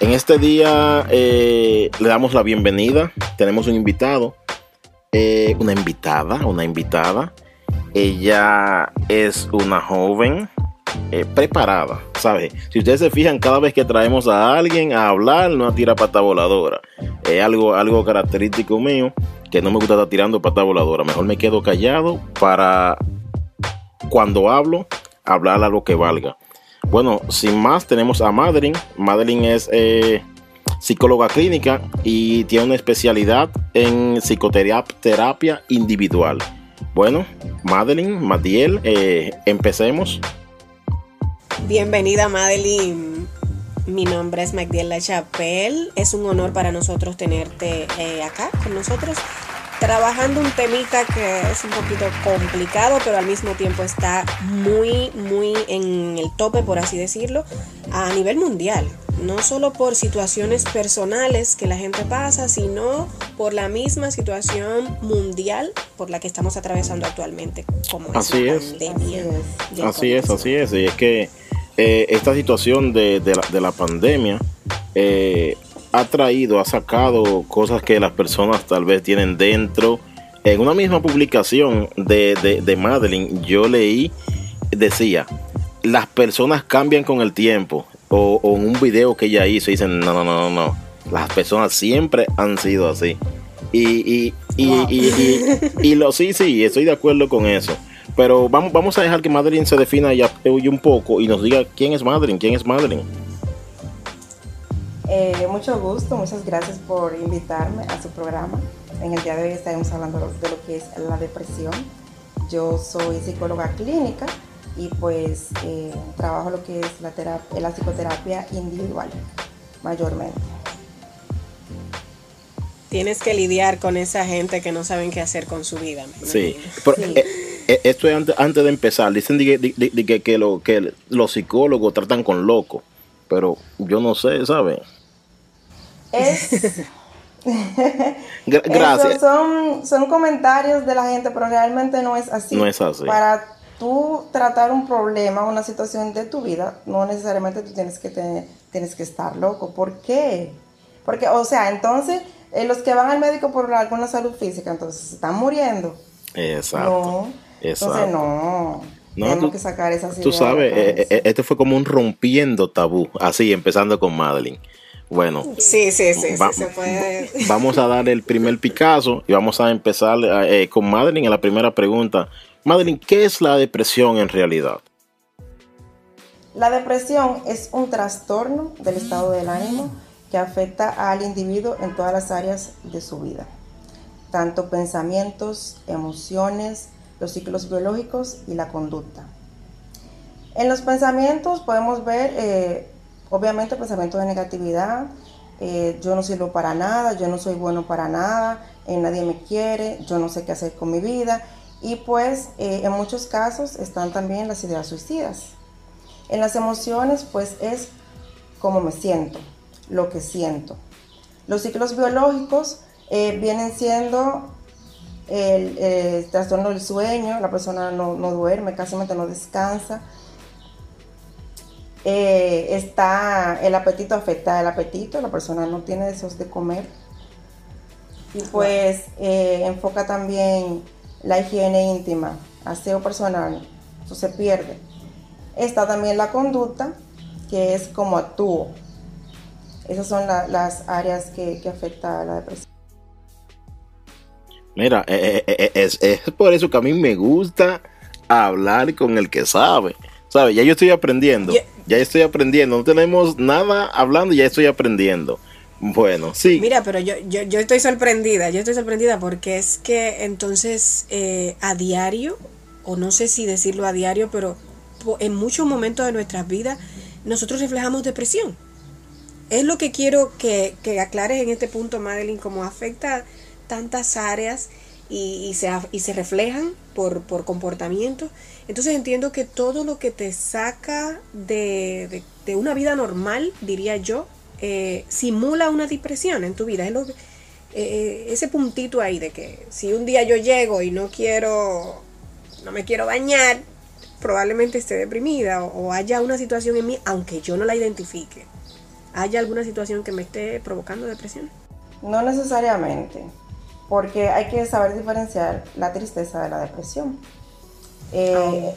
En este día eh, le damos la bienvenida. Tenemos un invitado, eh, una invitada, una invitada. Ella es una joven eh, preparada, ¿sabe? Si ustedes se fijan, cada vez que traemos a alguien a hablar, no tira pata voladora. Es algo, algo característico mío que no me gusta estar tirando pata voladora. Mejor me quedo callado para cuando hablo, hablar a lo que valga. Bueno, sin más, tenemos a Madeline. Madeline es eh, psicóloga clínica y tiene una especialidad en psicoterapia individual. Bueno, Madeline, Madiel, eh, empecemos. Bienvenida, Madeline. Mi nombre es Magdiel La Chapelle. Es un honor para nosotros tenerte eh, acá con nosotros trabajando un temita que es un poquito complicado, pero al mismo tiempo está muy, muy en el tope, por así decirlo, a nivel mundial. No solo por situaciones personales que la gente pasa, sino por la misma situación mundial por la que estamos atravesando actualmente, como así es. pandemia. Así es, así es. Y es que eh, esta situación de, la, de la pandemia eh, ha traído, ha sacado cosas que las personas tal vez tienen dentro. En una misma publicación de, de, de Madeline, yo leí, decía, las personas cambian con el tiempo. O, en un video que ella hizo, dicen, no, no, no, no, las personas siempre han sido así. Y, y, y, y, y, lo sí, sí, estoy de acuerdo con eso. Pero vamos, vamos a dejar que Madeline se defina ya un poco y nos diga quién es Madeline, quién es Madeline. Eh, mucho gusto, muchas gracias por invitarme a su programa. En el día de hoy estaremos hablando de lo que es la depresión. Yo soy psicóloga clínica y pues eh, trabajo lo que es la, terapia, la psicoterapia individual mayormente. Tienes que lidiar con esa gente que no saben qué hacer con su vida. Sí, eh, esto es antes, de empezar. Dicen que, que, lo, que los psicólogos tratan con locos, pero yo no sé, ¿sabes? Es... Gracias. son, son comentarios de la gente, pero realmente no es así. No es así. Para tú tratar un problema, una situación de tu vida, no necesariamente tú tienes que, tener, tienes que estar loco. ¿Por qué? Porque, o sea, entonces, eh, los que van al médico por alguna salud física, entonces están muriendo. Exacto. No. Entonces, no. No, Tenemos que sacar esas Tú sabes, eh, eh, este fue como un rompiendo tabú, así, empezando con Madeline. Bueno, sí, sí, sí, se puede. vamos a dar el primer Picasso y vamos a empezar eh, con Madeline en la primera pregunta. Madeline, ¿qué es la depresión en realidad? La depresión es un trastorno del estado del ánimo que afecta al individuo en todas las áreas de su vida, tanto pensamientos, emociones, los ciclos biológicos y la conducta. En los pensamientos podemos ver eh, Obviamente pensamiento de negatividad, eh, yo no sirvo para nada, yo no soy bueno para nada, eh, nadie me quiere, yo no sé qué hacer con mi vida. Y pues eh, en muchos casos están también las ideas suicidas. En las emociones pues es cómo me siento, lo que siento. Los ciclos biológicos vienen siendo el, trastorno del sueño, la persona no, no duerme, casi no descansa, eh, está el apetito afecta el apetito, la persona no tiene deseos de comer. Y pues eh, enfoca también la higiene íntima, aseo personal, eso se pierde. Está también la conducta, que es como actúo. Esas son las áreas que, que afecta a la depresión. Mira, eh, es, es por eso que a mí me gusta hablar con el que sabe. ¿Sabes? Ya yo estoy aprendiendo. Ya estoy aprendiendo. No tenemos nada hablando, ya estoy aprendiendo. Bueno, sí. Mira, pero yo, yo, yo estoy sorprendida. Yo estoy sorprendida porque es que entonces eh, a diario, o no sé si decirlo a diario, pero en muchos momentos de nuestras vidas nosotros reflejamos depresión. es lo que quiero que, que aclares en este punto, Madeline, cómo afecta tantas áreas y, se, y se reflejan por, por comportamientos. Entonces entiendo que todo lo que te saca de, de, una vida normal, diría yo, eh, simula una depresión en tu vida. Es lo, eh, ese puntito ahí de que si un día yo llego y no quiero, no me quiero bañar, probablemente esté deprimida o, haya una situación en mí, aunque yo no la identifique. ¿Haya alguna situación que me esté provocando depresión? No necesariamente, porque hay que saber diferenciar la tristeza de la depresión. Eh,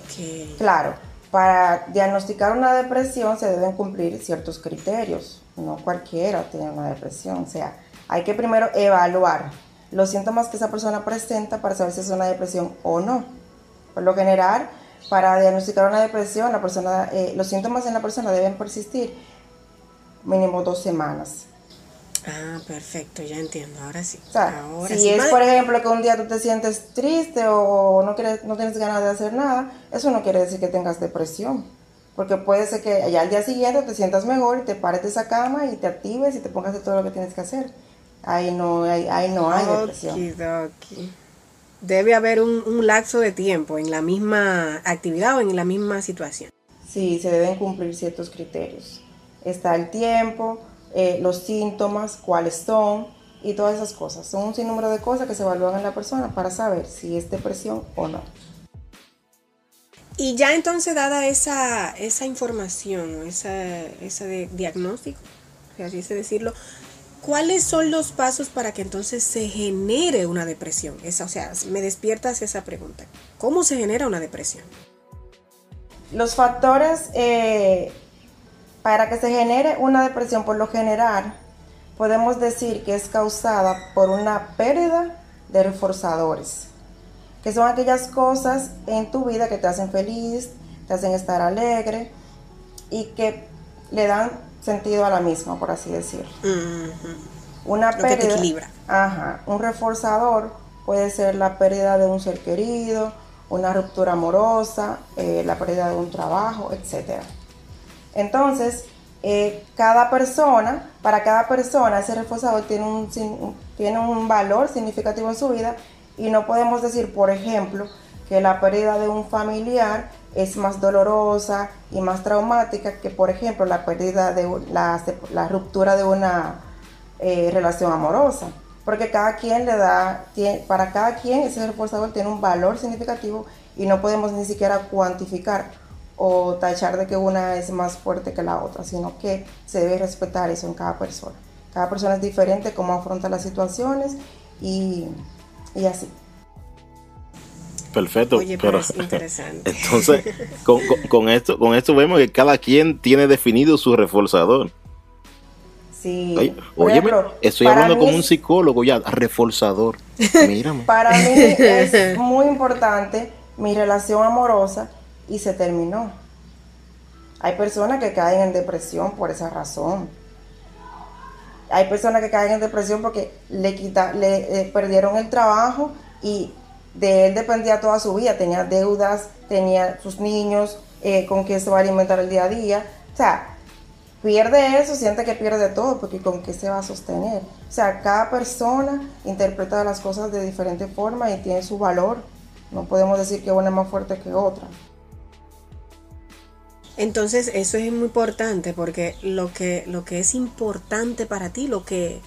claro, para diagnosticar una depresión se deben cumplir ciertos criterios. No cualquiera tiene una depresión. O sea, hay que primero evaluar los síntomas que esa persona presenta para saber si es una depresión o no. Por lo general, para diagnosticar una depresión, la persona, eh, los síntomas en la persona deben persistir mínimo dos semanas. Ah, perfecto, ya entiendo, ahora sí. si es, por ejemplo, que un día tú te sientes triste o no, quieres, no tienes ganas de hacer nada, eso no quiere decir que tengas depresión. Porque puede ser que ya al día siguiente te sientas mejor y te pares de esa cama y te actives y te pongas de todo lo que tienes que hacer. Ahí no, ahí, no hay depresión. Debe haber un, un lapso de tiempo en la misma actividad o en la misma situación. Sí, se deben cumplir ciertos criterios. Está el tiempo, eh, los síntomas, cuáles son y todas esas cosas. Son un sinnúmero de cosas que se evalúan en la persona para saber si es depresión o no. Y ya entonces dada esa, esa información, esa, ese diagnóstico, así es decirlo, ¿cuáles son los pasos para que entonces se genere una depresión? Esa, o sea, me despiertas esa pregunta. ¿Cómo se genera una depresión? Los factores eh, para que se genere una depresión por lo general, podemos decir que es causada por una pérdida de reforzadores, que son aquellas cosas en tu vida que te hacen feliz, te hacen estar alegre y que le dan sentido a la misma, por así decirlo. Una pérdida, equilibra. Ajá, un reforzador puede ser la pérdida de un ser querido, una ruptura amorosa, eh, la pérdida de un trabajo, etcétera. Entonces, eh, cada persona, para cada persona, ese reforzador tiene un, tiene un valor significativo en su vida y no podemos decir, por ejemplo, que la pérdida de un familiar es más dolorosa y más traumática que, por ejemplo, la pérdida de la, ruptura de una eh, relación amorosa. Porque cada quien le da, para cada quien ese reforzador tiene un valor significativo y no podemos ni siquiera cuantificar o tachar de que una es más fuerte que la otra, sino que se debe respetar eso en cada persona. Cada persona es diferente, cómo afronta las situaciones y, así. Perfecto, pero, interesante. entonces con, esto, con esto vemos que cada quien tiene definido su reforzador. Sí. Oye, estoy hablando como un psicólogo ya, reforzador. Mírame. Para mí es muy importante mi relación amorosa y se terminó. Hay personas que caen en depresión por esa razón. Hay personas que caen en depresión porque le, quita, le eh, perdieron el trabajo y de él dependía toda su vida. Tenía deudas, tenía sus niños, eh, con qué se va a alimentar el día a día. O sea, pierde eso, siente que pierde todo, porque con qué se va a sostener. O sea, cada persona interpreta las cosas de diferente forma y tiene su valor. No podemos decir que una es más fuerte que otra. Entonces eso es muy importante porque lo que, lo que es importante para ti, lo que,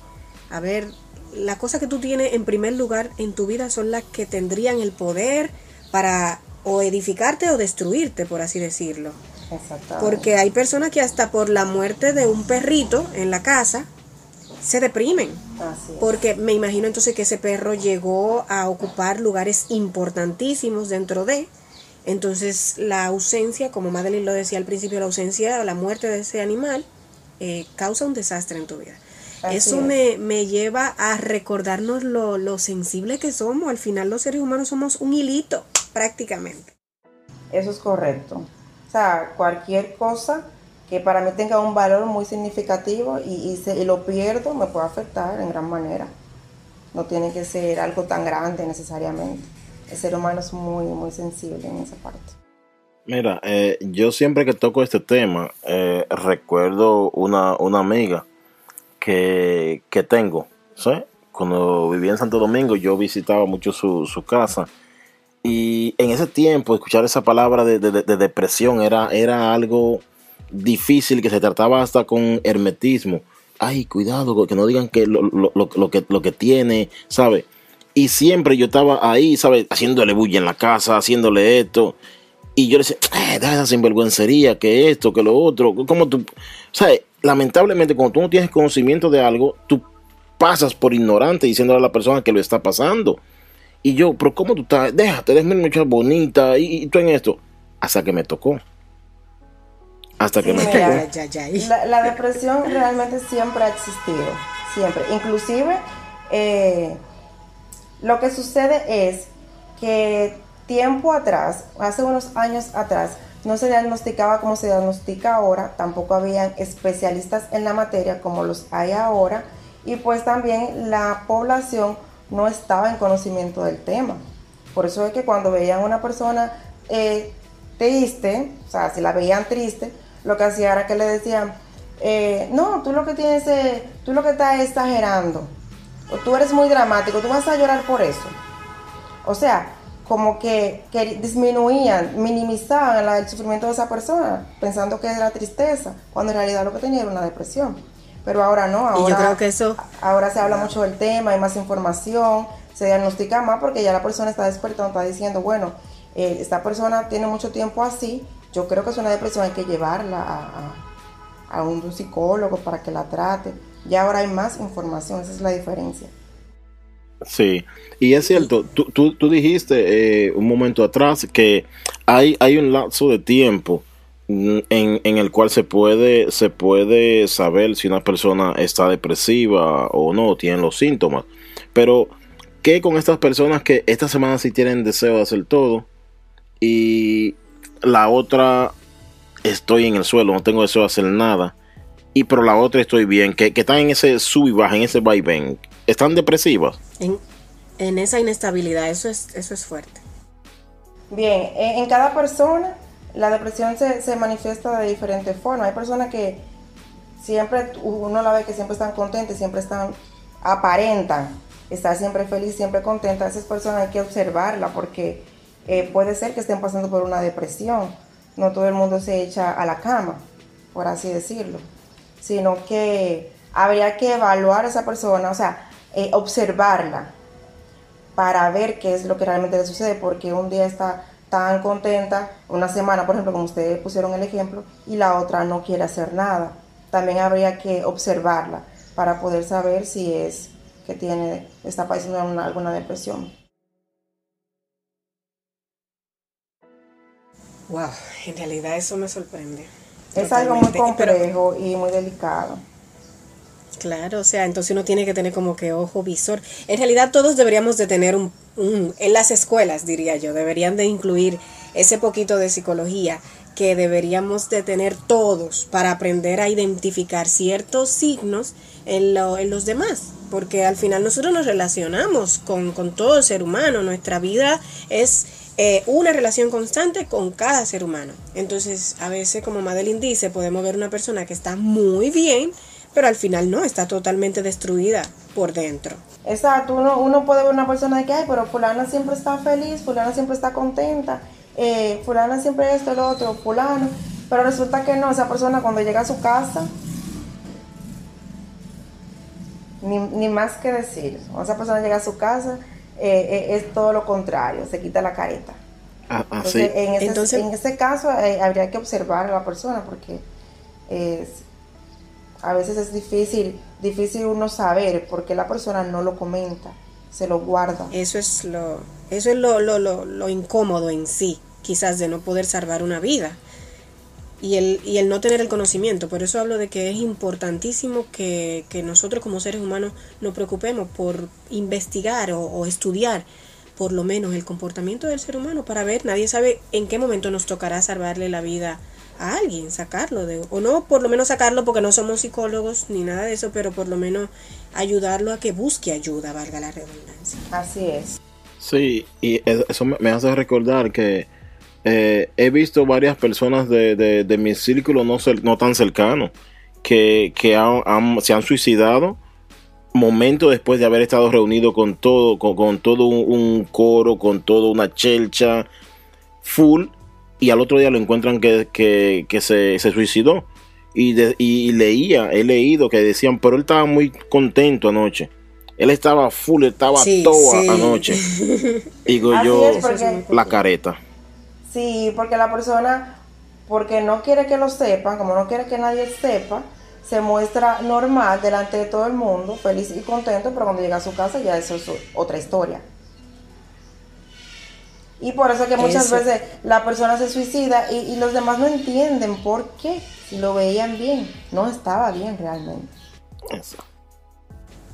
a ver, las cosas que tú tienes en primer lugar en tu vida son las que tendrían el poder para o edificarte o destruirte, por así decirlo. Porque hay personas que hasta por la muerte de un perrito en la casa se deprimen. Porque me imagino entonces que ese perro llegó a ocupar lugares importantísimos dentro de entonces, la ausencia, como Madeline lo decía al principio, la ausencia o la muerte de ese animal eh, causa un desastre en tu vida. Eso me, me, lleva a recordarnos lo, lo sensible que somos. Al final los seres humanos somos un hilito, prácticamente. Eso es correcto. O sea, cualquier cosa que para mí tenga un valor muy significativo y, y, y lo pierdo, me puede afectar en gran manera. No tiene que ser algo tan grande necesariamente el ser humano es muy, muy sensible en esa parte. Mira, eh, yo siempre que toco este tema, eh, recuerdo una, una amiga que, tengo. Cuando vivía en Santo Domingo yo visitaba mucho su, casa y en ese tiempo escuchar esa palabra de, depresión era, era algo difícil que se trataba hasta con hermetismo. Ay, cuidado, que no digan que lo, lo, que, lo que tiene, ¿sabe? Y siempre yo estaba ahí, ¿sabe? Haciéndole bulla en la casa, haciéndole esto. Y yo le decía, eh, da esa sinvergüencería, que esto, que lo otro. como tú? ¿Sabes? Lamentablemente, cuando tú no tienes conocimiento de algo, tú pasas por ignorante diciéndole a la persona que lo está pasando. Y yo, pero ¿cómo tú estás? Déjate, déjame mucha bonita y, y, tú en esto. Hasta que me tocó. Hasta que me tocó. La, depresión realmente siempre ha existido. Siempre. Inclusive, eh, lo que sucede es que tiempo atrás, hace unos años atrás, no se diagnosticaba como se diagnostica ahora, tampoco habían especialistas en la materia como los hay ahora, y pues también la población no estaba en conocimiento del tema. Por eso es que cuando veían a una persona eh, triste, o sea, si la veían triste, lo que hacía era que le decían, eh, no, tú lo que tienes, tú lo que estás exagerando, o tú eres muy dramático, tú vas a llorar por eso. O sea, como que, disminuían, minimizaban el sufrimiento de esa persona, pensando que era tristeza, cuando en realidad lo que tenía era una depresión. Pero ahora no, ahora, yo creo que eso... ahora se habla mucho del tema, hay más información, se diagnostica más porque ya la persona está despertando, está diciendo, bueno, eh, esta persona tiene mucho tiempo así, yo creo que es una depresión, hay que llevarla a, a un psicólogo para que la trate. Ya ahora hay más información, esa es la diferencia. Sí, y es cierto, tú, tú, dijiste eh, un momento atrás que hay, hay un lapso de tiempo en, en, el cual se puede, se puede saber si una persona está depresiva o no, tienen los síntomas. Pero, ¿qué con estas personas que esta semana sí tienen deseo de hacer todo y la otra estoy en el suelo, no tengo deseo de hacer nada? Y pero la otra estoy bien, que, que están en ese sub y baja, en ese vaivén están depresivas. En, esa inestabilidad, eso es, eso es fuerte. Bien, en, cada persona la depresión se, manifiesta de diferentes formas. Hay personas que siempre, uno la ve que siempre están contentas, siempre están, aparentan estar siempre feliz, siempre contenta. Esas personas hay que observarla porque eh, puede ser que estén pasando por una depresión. No todo el mundo se echa a la cama, por así decirlo, sino que habría que evaluar a esa persona, o sea, eh, observarla para ver qué es lo que realmente le sucede, porque un día está tan contenta, una semana, por ejemplo, como ustedes pusieron el ejemplo, y la otra no quiere hacer nada. También habría que observarla para poder saber si es que tiene, está padeciendo alguna depresión. Wow, en realidad eso me sorprende. Es algo muy complejo y muy delicado. Claro, o sea, entonces uno tiene que tener como que ojo visor. En realidad todos deberíamos de tener un, en las escuelas, diría yo, deberían de incluir ese poquito de psicología que deberíamos de tener todos para aprender a identificar ciertos signos en, en los demás, porque al final nosotros nos relacionamos con, con todo el ser humano, nuestra vida es eh, una relación constante con cada ser humano. Entonces, a veces, como Madeline dice, podemos ver una persona que está muy bien, pero al final no, está totalmente destruida por dentro. Exacto, uno, puede ver una persona de que, ay, pero fulana siempre está feliz, fulana siempre está contenta, eh, fulana siempre esto, lo otro, fulano, pero resulta que no, esa persona cuando llega a su casa, ni, más que decir, esa persona llega a su casa, eh, eh, es todo lo contrario, se quita la careta. Ah, ah, Entonces, en, ese, en ese caso habría que observar a la persona porque es a veces es difícil, difícil uno saber por qué la persona no lo comenta, se lo guarda. Eso es lo, eso es lo, lo, lo, incómodo en sí, quizás de no poder salvar una vida. Y el, y el no tener el conocimiento. Por eso hablo de que es importantísimo que, que nosotros como seres humanos nos preocupemos por investigar o, o estudiar por lo menos el comportamiento del ser humano para ver, nadie sabe en qué momento nos tocará salvarle la vida a alguien, sacarlo de, o no por lo menos sacarlo porque no somos psicólogos ni nada de eso, pero por lo menos ayudarlo a que busque ayuda, valga la redundancia. Así es. Sí, y eso me hace recordar que eh, he visto varias personas de, de, mi círculo no, no tan cercano que, se han suicidado momentos después de haber estado reunido con todo, con, todo un, coro, con toda una chelcha full, y al otro día lo encuentran que, se, suicidó. Y, leía, he leído que decían, pero él estaba muy contento anoche. Él estaba full, estaba todo anoche. Digo yo, la careta. Sí, porque la persona, porque no quiere que lo sepan, como no quiere que nadie sepa, se muestra normal delante de todo el mundo, feliz y contento, pero cuando llega a su casa ya eso es otra historia. Y por eso que muchas veces la persona se suicida y, los demás no entienden por qué. Si lo veían bien, no estaba bien realmente. Eso.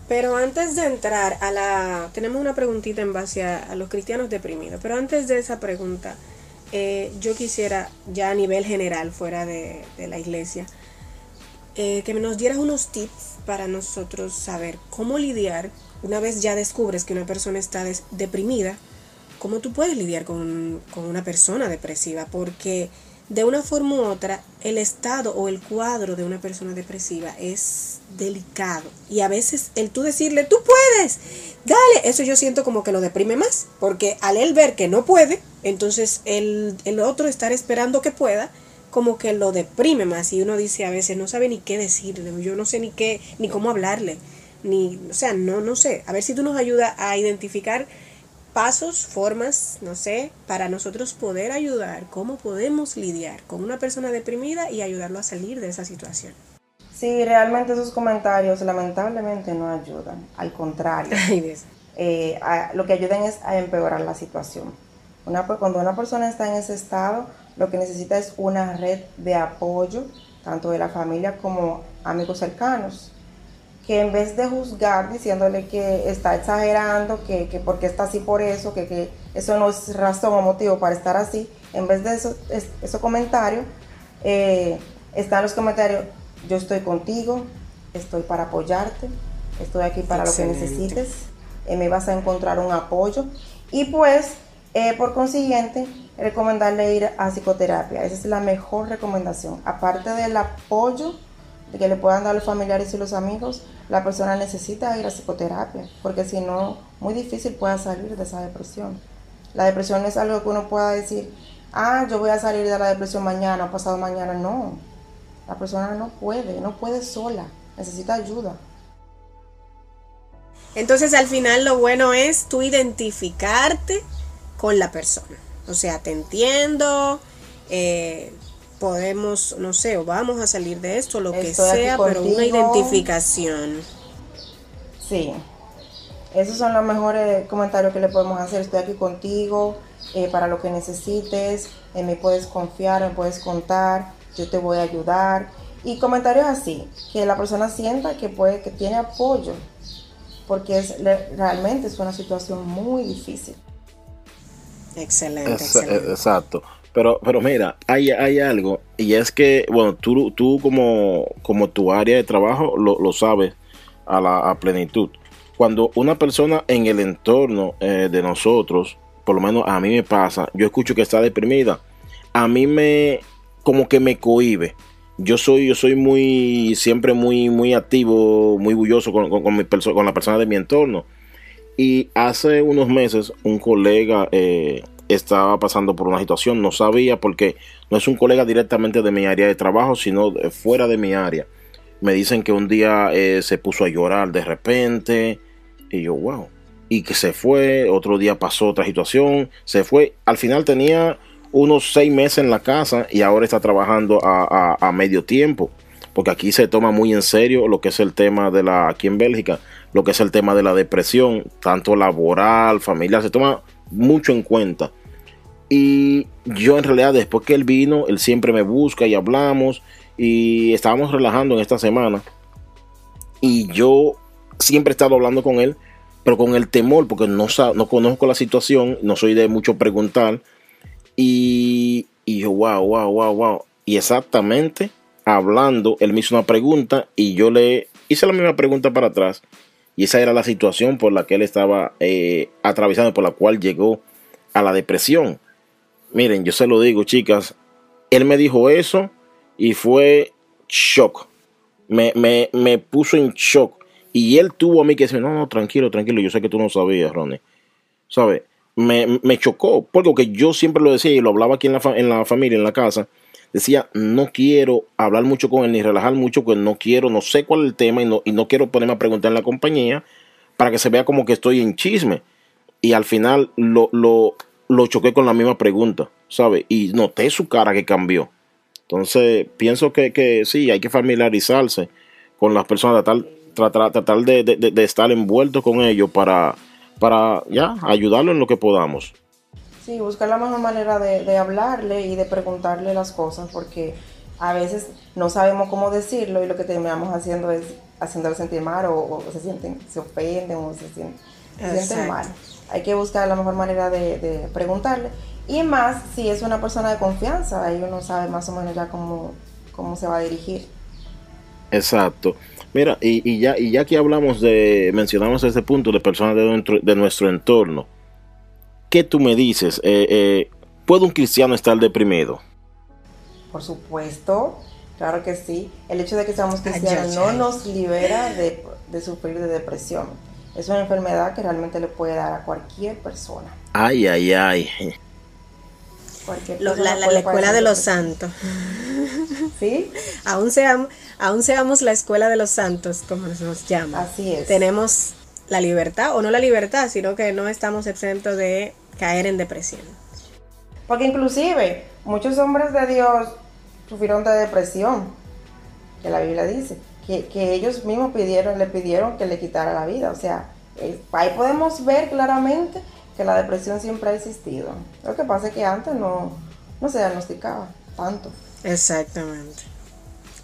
Pero antes de entrar a la... Tenemos una preguntita en base a, los cristianos deprimidos, pero antes de esa pregunta, eh, yo quisiera, ya a nivel general, fuera de la iglesia, eh, que nos dieras unos tips para nosotros saber cómo lidiar una vez ya descubres que una persona está deprimida, cómo tú puedes lidiar con, con, una persona depresiva, porque de una forma u otra el estado o el cuadro de una persona depresiva es delicado. Y a veces el tú decirle, tú puedes, dale, eso yo siento como que lo deprime más, porque al él ver que no puede, entonces el, el otro estar esperando que pueda, como que lo deprime más y uno dice a veces no sabe ni qué decirle, yo no sé ni qué, ni cómo hablarle, ni, o sea, no, no sé, a ver si tú nos ayudas a identificar pasos, formas, no sé, para nosotros poder ayudar, cómo podemos lidiar con una persona deprimida y ayudarlo a salir de esa situación. Sí, realmente esos comentarios lamentablemente no ayudan, al contrario, eh, lo que ayudan es a empeorar la situación. Una, cuando una persona está en ese estado, lo que necesita es una red de apoyo, tanto de la familia como amigos cercanos, que en vez de juzgar diciéndole que está exagerando, que, que porque está así por eso, que, que, eso no es razón o motivo para estar así, en vez de eso, esos comentarios, eh, están los comentarios, yo estoy contigo, estoy para apoyarte, estoy aquí para lo que necesites, eh, me vas a encontrar un apoyo. Y pues eh, por consiguiente, recomendarle ir a psicoterapia. Esa es la mejor recomendación. Aparte del apoyo que le puedan dar los familiares y los amigos, la persona necesita ir a psicoterapia, porque si no, muy difícil pueda salir de esa depresión. La depresión no es algo que uno pueda decir, ah, yo voy a salir de la depresión mañana o pasado mañana. No, la persona no puede, no puede sola, necesita ayuda. Entonces al final lo bueno es tú identificarte con la persona. O sea, te entiendo, eh, podemos, no sé, o vamos a salir de esto, lo que sea, pero una identificación. Sí, esos son los mejores comentarios que le podemos hacer. Estoy aquí contigo eh, para lo que necesites, eh, me puedes confiar, me puedes contar, yo te voy a ayudar. Y comentarios así, que la persona sienta que, puede, que tiene apoyo, porque es, realmente es una situación muy difícil. Excelente, Exacto. Pero, pero mira, hay, hay algo, y es que, bueno, tú, tú como, como tu área de trabajo lo, lo sabes a la plenitud. Cuando una persona en el entorno eh, de nosotros, por lo menos a mí me pasa, yo escucho que está deprimida, a mí me, como que me cohibe. Yo soy, yo soy muy, siempre muy, muy activo, muy bulloso con, con, mi con la persona de mi entorno. Y hace unos meses un colega eh, estaba pasando por una situación, no sabía porque no es un colega directamente de mi área de trabajo, sino fuera de mi área. Me dicen que un día eh, se puso a llorar de repente y yo, wow. Y que se fue, otro día pasó otra situación, se fue. Al final tenía unos seis meses en la casa y ahora está trabajando a, a medio tiempo porque aquí se toma muy en serio lo que es el tema de la, aquí en Bélgica, lo que es el tema de la depresión, tanto laboral, familiar, se toma mucho en cuenta. Y yo en realidad después que él vino, él siempre me busca y hablamos y estábamos relajando en esta semana. Y yo siempre he estado hablando con él, pero con el temor, porque no, no conozco la situación, no soy de mucho preguntar. Y, y yo, wow, wow, wow, wow. Y exactamente hablando, él me hizo una pregunta y yo le hice la misma pregunta para atrás. Y esa era la situación por la que él estaba eh, atravesando, por la cual llegó a la depresión. Miren, yo se lo digo, chicas, él me dijo eso y fue shock. me, me, me puso en shock. Y él tuvo a mí que decir, no, no, tranquilo, tranquilo, yo sé que tú no sabías, Ronnie. ¿Sabes? Me, me chocó, porque yo siempre lo decía y lo hablaba aquí en la, en la familia, en la casa. Decía, no quiero hablar mucho con él ni relajar mucho, pues no quiero, no sé cuál es el tema y no, y no quiero ponerme a preguntar en la compañía para que se vea como que estoy en chisme. Y al final lo, lo, lo choqué con la misma pregunta, ¿sabes? Y noté su cara que cambió. Entonces, pienso que, que sí, hay que familiarizarse con las personas, tratar, tratar, tratar de, de, de, estar envuelto con ellos para, para ya ayudarlo en lo que podamos. Sí, buscar la mejor manera de, de hablarle y de preguntarle las cosas, porque a veces no sabemos cómo decirlo y lo que terminamos haciendo es haciéndolo sentir mal o, se sienten, se ofenden o se sienten, se sienten mal. Hay que buscar la mejor manera de, de, preguntarle. Y más si es una persona de confianza, ahí uno sabe más o menos ya cómo, cómo se va a dirigir. Exacto. Mira, y, y, ya, y ya que hablamos de, mencionamos ese punto de personas de, dentro, de nuestro entorno, ¿qué tú me dices? Eh, eh, ¿Puede un cristiano estar deprimido? Por supuesto, claro que sí. El hecho de que seamos cristianos no nos libera de, de sufrir de depresión. Es una enfermedad que realmente le puede dar a cualquier persona. Ay, ay, ay. Los, la, la, la, escuela de los santos. ¿Sí? aún, seamos, aún seamos la escuela de los santos, como nos llama. Así es. Tenemos la libertad, o no la libertad, sino que no estamos exentos de caer en depresión. Porque inclusive muchos hombres de Dios sufrieron de depresión, que la Biblia dice, que, que ellos mismos pidieron, le pidieron que le quitara la vida. O sea, ahí podemos ver claramente que la depresión siempre ha existido. Lo que pasa es que antes no, no se diagnosticaba tanto. Exactamente.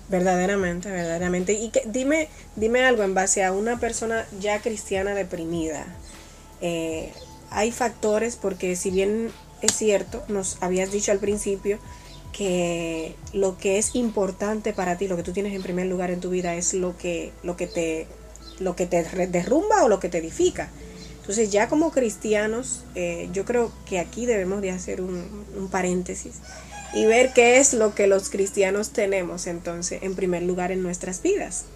Verdaderamente, verdaderamente. Y que, dime, dime algo en base a una persona ya cristiana deprimida. Eh, hay factores porque si bien es cierto, nos habías dicho al principio que lo que es importante para ti, lo que tú tienes en primer lugar en tu vida es lo que, lo que te lo que te derrumba o lo que te edifica. Entonces ya como cristianos, eh, yo creo que aquí debemos de hacer un, un, paréntesis y ver qué es lo que los cristianos tenemos entonces en primer lugar en nuestras vidas,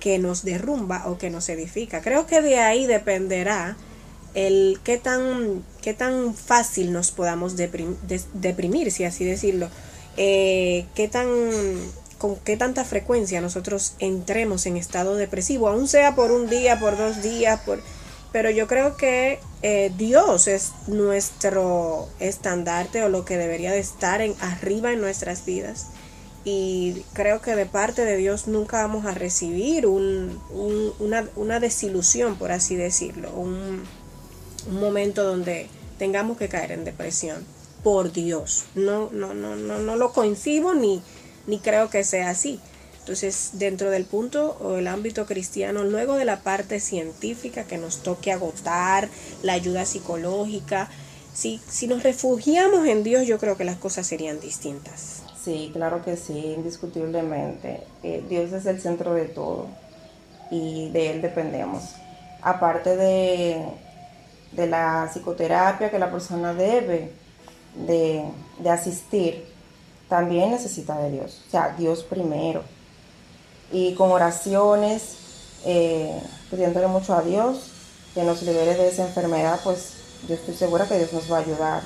que nos derrumba o que nos edifica. Creo que de ahí dependerá el qué tan, qué tan fácil nos podamos deprim, deprimir, si así decirlo, eh, qué tan con qué tanta frecuencia nosotros entremos en estado depresivo, aun sea por un día, por dos días, por pero yo creo que eh, Dios es nuestro estandarte o lo que debería de estar en arriba en nuestras vidas. Y creo que de parte de Dios nunca vamos a recibir un, una, una, desilusión por así decirlo un, un momento donde tengamos que caer en depresión por Dios no no no no no lo coincido ni ni creo que sea así entonces, dentro del punto o el ámbito cristiano, luego de la parte científica que nos toque agotar, la ayuda psicológica, si, si nos refugiamos en Dios, yo creo que las cosas serían distintas. Sí, claro que sí, indiscutiblemente. Eh, Dios es el centro de todo y de Él dependemos. Aparte de, de la psicoterapia que la persona debe de, de asistir, también necesita de Dios. O sea, Dios primero y con oraciones, eh, pidiéndole mucho a Dios que nos libere de esa enfermedad, pues yo estoy segura que Dios nos va a ayudar.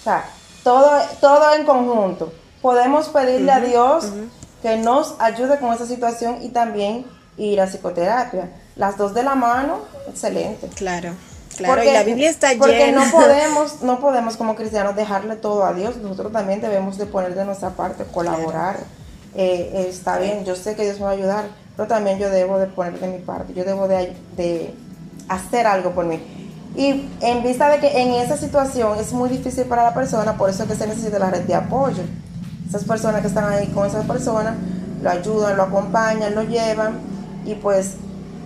O sea, todo, todo en conjunto. Podemos pedirle uh -huh, a Dios uh -huh. que nos ayude con esa situación y también ir a psicoterapia. Las dos de la mano, excelente. Claro. Claro, porque, y la Biblia está porque llena. no podemos, no podemos como cristianos dejarle todo a Dios. Nosotros también debemos de poner de nuestra parte, colaborar. Claro eh, está bien, yo sé que Dios me va a ayudar, pero también yo debo de poner de mi parte, yo debo de, de hacer algo por mí. Y en vista de que en esa situación es muy difícil para la persona, por eso es que se necesita la red de apoyo. Esas personas que están ahí con esas personas lo ayudan, lo acompañan, lo llevan y pues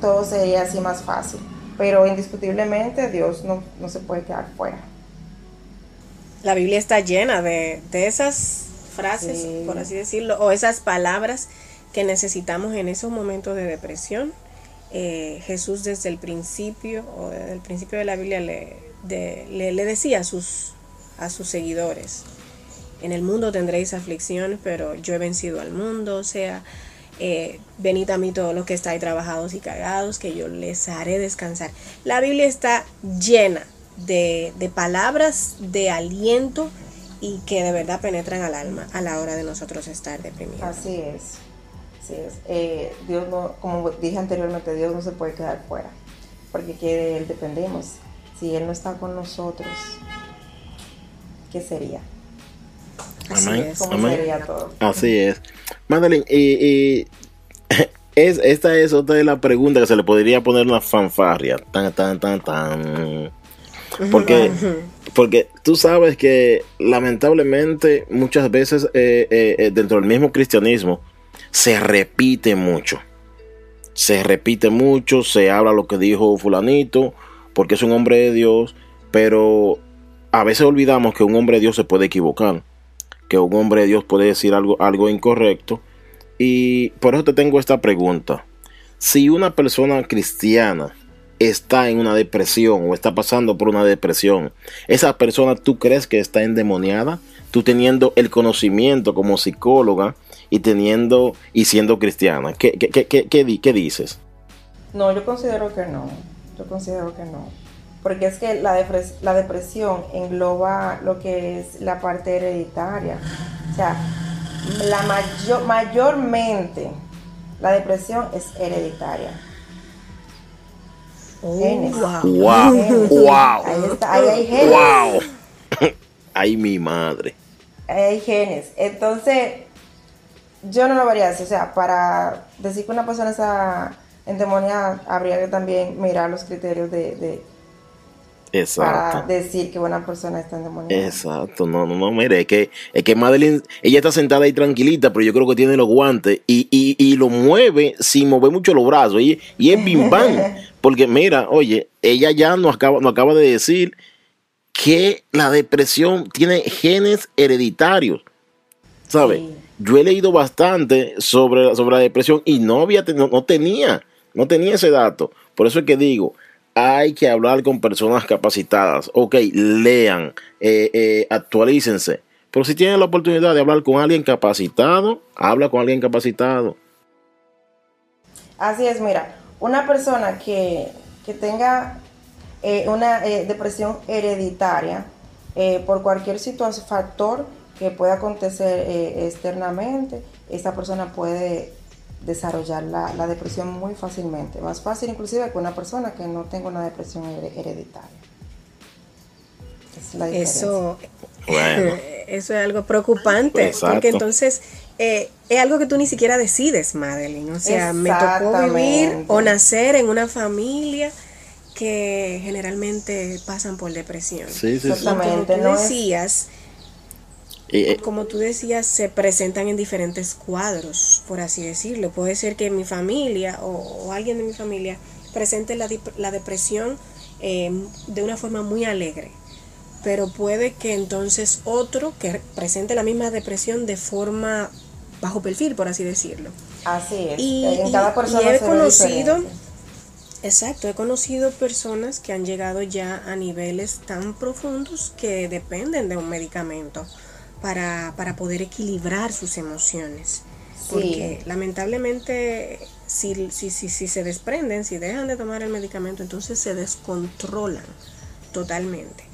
todo sería así más fácil. Pero indiscutiblemente Dios no, no se puede quedar fuera. La Biblia está llena de, de esas frases, sí. por así decirlo, o esas palabras que necesitamos en esos momentos de depresión. Eh, Jesús desde el principio, o desde el principio de la Biblia, le, de, le, le decía a sus, a sus seguidores, en el mundo tendréis aflicción, pero yo he vencido al mundo, o sea, eh, venid a mí todos los que estáis trabajados y cagados, que yo les haré descansar. La Biblia está llena de, de palabras de aliento y que de verdad penetran al alma a la hora de nosotros estar deprimidos. Así es. Así es. Eh, Dios no, como dije anteriormente, Dios no se puede quedar fuera, porque que de Él dependemos. Si Él no está con nosotros, ¿qué sería? Así Amén. es. ¿Cómo Amén. sería todo? Así es. Madeline, y, y es, esta es otra de las preguntas que se le podría poner una fanfarria. Tan, tan, tan, tan. Porque, porque tú sabes que lamentablemente muchas veces eh, eh, eh, dentro del mismo cristianismo se repite mucho. Se repite mucho, se habla lo que dijo fulanito, porque es un hombre de Dios, pero a veces olvidamos que un hombre de Dios se puede equivocar, que un hombre de Dios puede decir algo, algo incorrecto. Y por eso te tengo esta pregunta. Si una persona cristiana está en una depresión o está pasando por una depresión, esa persona tú crees que está endemoniada, tú teniendo el conocimiento como psicóloga y teniendo y siendo cristiana, ¿qué, qué, qué, qué, qué di- qué dices? No, yo considero que no. Yo considero que no. Porque es que la, depres- la depresión engloba lo que es la parte hereditaria. O sea, la mayor, mayormente la depresión es hereditaria. Oh, Genes. wow. Wow, Genes. wow, Ahí está, ahí hay genes. wow. Ay, mi madre. Ahí hay genes. Entonces, yo no lo vería así. O sea, para decir que una persona está endemoniada, habría que también mirar los criterios de, de- para Exacto. decir que una persona está endemoniada. Exacto, no, no, no, mire, es que, es que Madeline, ella está sentada ahí tranquilita, pero yo creo que tiene los guantes y, y, y lo mueve sin mover mucho los brazos y, y es bim bam, porque mira, oye, ella ya nos acaba, nos acaba de decir que la depresión tiene genes hereditarios, ¿sabes? Sí. Yo he leído bastante sobre, sobre la depresión y no, había, no, no tenía, no tenía ese dato, por eso es que digo, hay que hablar con personas capacitadas. Ok, lean, eh, eh, actualícense. Pero si tienen la oportunidad de hablar con alguien capacitado, habla con alguien capacitado. Así es, mira, una persona que, que tenga eh, una eh, depresión hereditaria por cualquier situación, factor que pueda acontecer externamente, esa persona puede desarrollar la, la depresión muy fácilmente, más fácil inclusive que una persona que no tenga una depresión her- hereditaria. Es la. Eso, Bueno. eso es algo preocupante, Exacto. porque entonces eh, es algo que tú ni siquiera decides, Madeline. O sea, me tocó vivir o nacer en una familia que generalmente pasan por depresión. Sí, sí, sí. Exactamente. Como tú no es- decías, Eh, como tú decías, se presentan en diferentes cuadros, por así decirlo. Puede ser que mi familia o, o alguien de mi familia presente la, depresión eh, de una forma muy alegre, pero puede que entonces otro que presente la misma depresión de forma bajo perfil, por así decirlo. Así es. Y, en y- cada y persona he se ve conocido, diferente. exacto, he conocido personas que han llegado ya a niveles tan profundos que dependen de un medicamento para, para poder equilibrar sus emociones. Sí. Porque lamentablemente si, si, si, si se desprenden, si dejan de tomar el medicamento, entonces se descontrolan totalmente.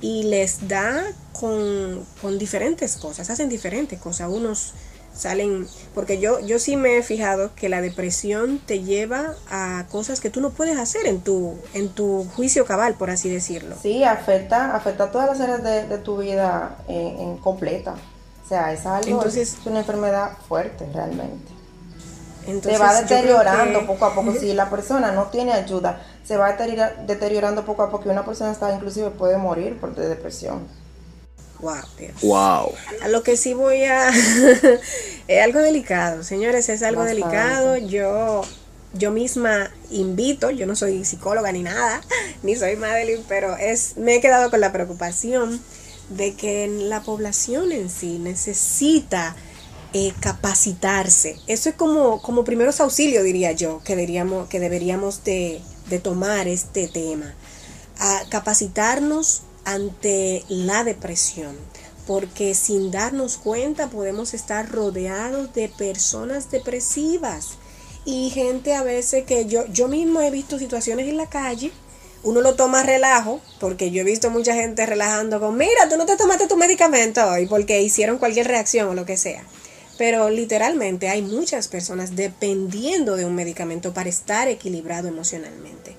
Y les da con, con diferentes cosas, hacen diferentes cosas. Unos salen, porque yo, yo sí me he fijado que la depresión te lleva a cosas que tú no puedes hacer en tu, en tu juicio cabal, por así decirlo. Sí, afecta, afecta todas las áreas de, de tu vida en, en completa. O sea, es algo, Entonces- es una enfermedad fuerte realmente. Entonces, se va deteriorando que- poco a poco. Si la persona no tiene ayuda, se va deteriora- deteriorando poco a poco y una persona está inclusive puede morir por de depresión. Wow, Dios. wow. A lo que sí voy a... es algo delicado, señores, es algo Bastante. delicado. Yo, yo misma invito, yo no soy psicóloga ni nada, ni soy Madeline, pero es, me he quedado con la preocupación de que la población en sí necesita eh, capacitarse. Eso es como, como primeros auxilios, diría yo, que deberíamos, que deberíamos de, de tomar este tema. A capacitarnos ante la depresión. porque sin darnos cuenta podemos estar rodeados de personas depresivas y gente a veces que yo, yo mismo he visto situaciones en la calle, uno lo toma relajo, porque yo he visto mucha gente relajando con, mira, tú no te tomaste tu medicamento hoy porque hicieron cualquier reacción o lo que sea. Pero literalmente hay muchas personas dependiendo de un medicamento para estar equilibrado emocionalmente.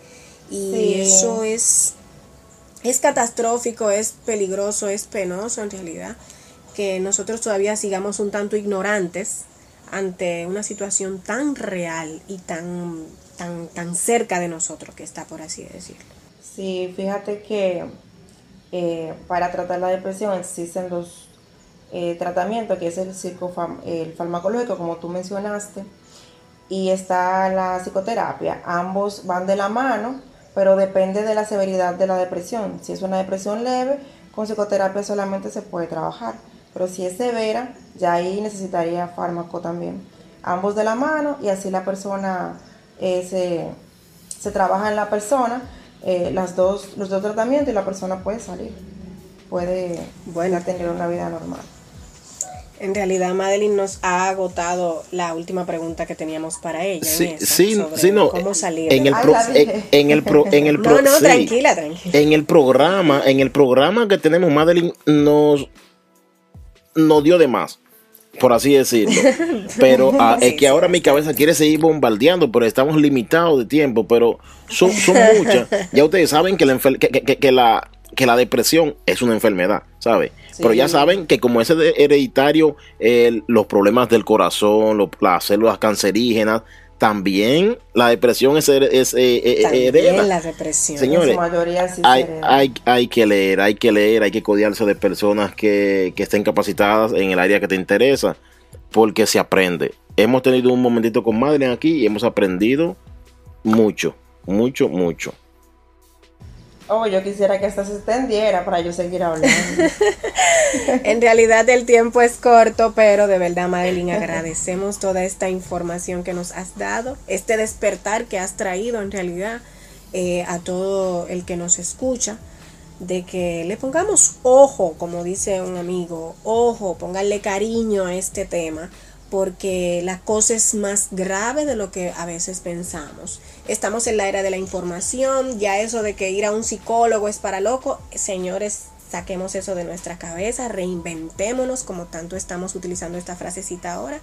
Y eso es, es catastrófico, es peligroso, es penoso en realidad, que nosotros todavía sigamos un tanto ignorantes ante una situación tan real y tan, tan, tan cerca de nosotros que está, por así decirlo. Sí, fíjate que eh, para tratar la depresión existen los eh, tratamientos, que es el, el farmacológico, como tú mencionaste, y está la psicoterapia. Ambos van de la mano, pero depende de la severidad de la depresión. Si es una depresión leve, con psicoterapia solamente se puede trabajar pero si es severa, ya ahí necesitaría fármaco también. Ambos de la mano y así la persona eh, se, se, trabaja en la persona, eh, las dos, los dos tratamientos y la persona puede salir, puede bueno. tener una vida normal. En realidad, Madeline nos ha agotado la última pregunta que teníamos para ella. Sí, sí, sí, no. ¿Cómo salir? En el, en, el en el no, no, tranquila, tranquila. En el programa, en el programa que tenemos, Madeline nos no dio de más, por así decirlo. Pero ah, es que ahora mi cabeza quiere seguir bombardeando, pero estamos limitados de tiempo, pero son, son muchas. Ya ustedes saben que la, que, la, que la depresión es una enfermedad, Pero ya saben que como es hereditario, los problemas del corazón, las células cancerígenas, también la depresión es, es eh, eh, también la depresión señores hay, hay, hay, que leer hay que leer hay que codiarse de personas que, que estén capacitadas en el área que te interesa porque se aprende. Hemos tenido un momentito con Madre aquí y hemos aprendido mucho mucho mucho Oh, yo quisiera que esto se extendiera para yo seguir hablando. en realidad el tiempo es corto, pero de verdad, Madeline, agradecemos toda esta información que nos has dado, este despertar que has traído en realidad eh, a todo el que nos escucha, de que le pongamos ojo, como dice un amigo, ojo, pónganle cariño a este tema, porque la cosa es más grave de lo que a veces pensamos. Estamos en la era de la información, ya eso de que ir a un psicólogo es para loco, señores, saquemos eso de nuestra cabeza, reinventémonos como tanto estamos utilizando esta frasecita ahora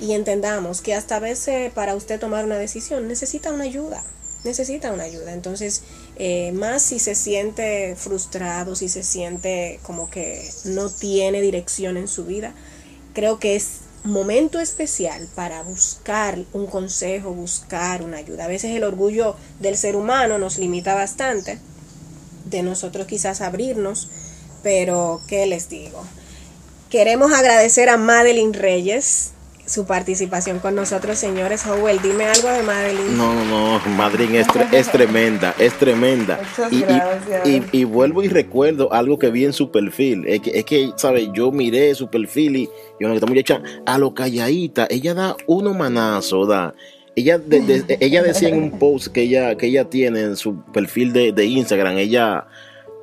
y entendamos que hasta a veces para usted tomar una decisión necesita una ayuda, necesita una ayuda. Entonces, eh, más si se siente frustrado, si se siente como que no tiene dirección en su vida, creo que es momento especial para buscar un consejo, buscar una ayuda. A veces el orgullo del ser humano nos limita bastante, de nosotros quizás abrirnos, pero ¿qué les digo? Queremos agradecer a Madeline Reyes, su participación con nosotros, señores. Howell, dime algo de Madeline. No, no, no, Madeline es, tremenda, es tremenda. Y, y, vuelvo y recuerdo algo que vi en su perfil. Es que, es que ¿sabes? Yo miré su perfil y, y una esta muchacha, a lo calladita, ella da uno manazo, da. Ella, ella decía en un post que ella, que ella tiene en su perfil de, de Instagram, ella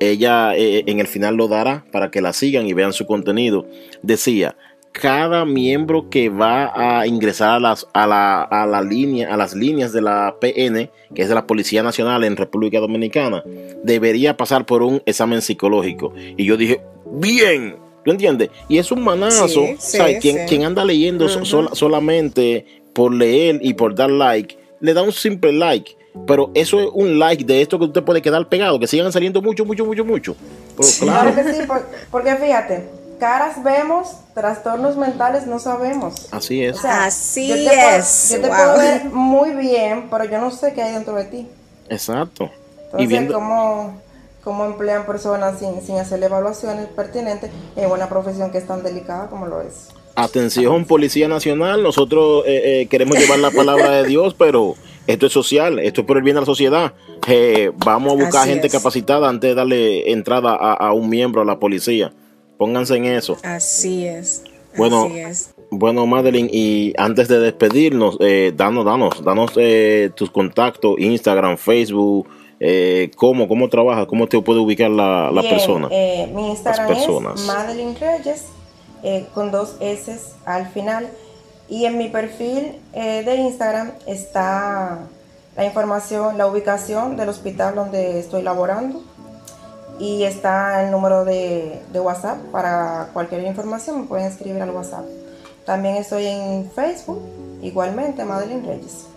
ella eh, en el final lo dará para que la sigan y vean su contenido. Decía, cada miembro que va a ingresar a las, a la, a la línea, a las líneas de la PN, que es de la Policía Nacional en República Dominicana, debería pasar por un examen psicológico. Y yo dije, bien, ¿tú entiendes? Y es un manazo, quien, anda leyendo solamente por leer y por dar like, le da un simple like. Pero eso es un like de esto que usted puede quedar pegado, que sigan saliendo mucho, mucho, mucho, mucho. claro. que sí, porque fíjate, caras vemos, trastornos mentales no sabemos. Así es. Así es. yo te puedo ver muy bien, pero yo no sé qué hay dentro de ti. Exacto. Entonces, y viendo... cómo, cómo emplean personas sin, sin hacer evaluaciones pertinentes en una profesión que es tan delicada como lo es. Atención, Policía Nacional, nosotros eh, eh, queremos llevar la palabra de Dios, pero esto es social, esto es por el bien de la sociedad. Eh, vamos a buscar gente capacitada antes de darle entrada a, a un miembro a la policía. Pónganse en eso. Así es. Bueno, así es. bueno, Madeline, y antes de despedirnos, eh, danos, danos, danos eh, tus contactos, Instagram, Facebook, Eh, ¿cómo, ¿Cómo trabaja? ¿Cómo te puede ubicar la, la persona? Eh, mi Instagram es Madeline Reyes eh, con dos S al final. Y en mi perfil de Instagram está la información, la ubicación del hospital donde estoy laborando y está el número de, WhatsApp para cualquier información me pueden escribir al WhatsApp. También estoy en Facebook, igualmente Madeline Reyes.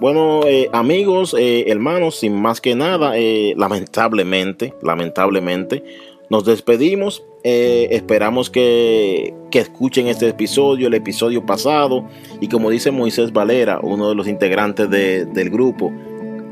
Bueno, eh, amigos, eh, hermanos, sin más que nada, eh, lamentablemente, lamentablemente, nos despedimos. esperamos que, que, escuchen este episodio, el episodio pasado. Y como dice Moisés Valera, uno de los integrantes de, del grupo,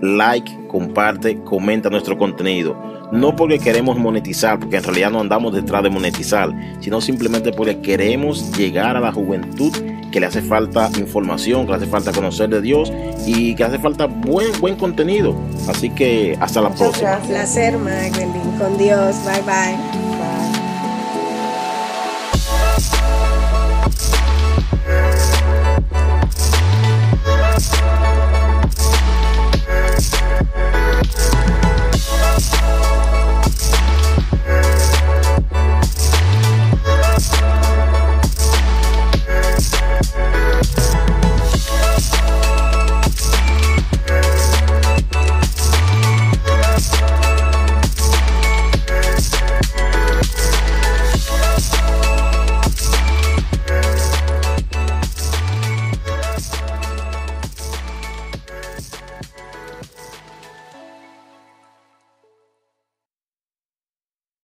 like, comparte, comenta nuestro contenido. No porque queremos monetizar, porque en realidad no andamos detrás de monetizar, sino simplemente porque queremos llegar a la juventud que le hace falta información, que le hace falta conocer de Dios y que hace falta buen, buen contenido. Así que hasta la próxima. Gracias. Placer, Magdalene. Con Dios. Bye bye.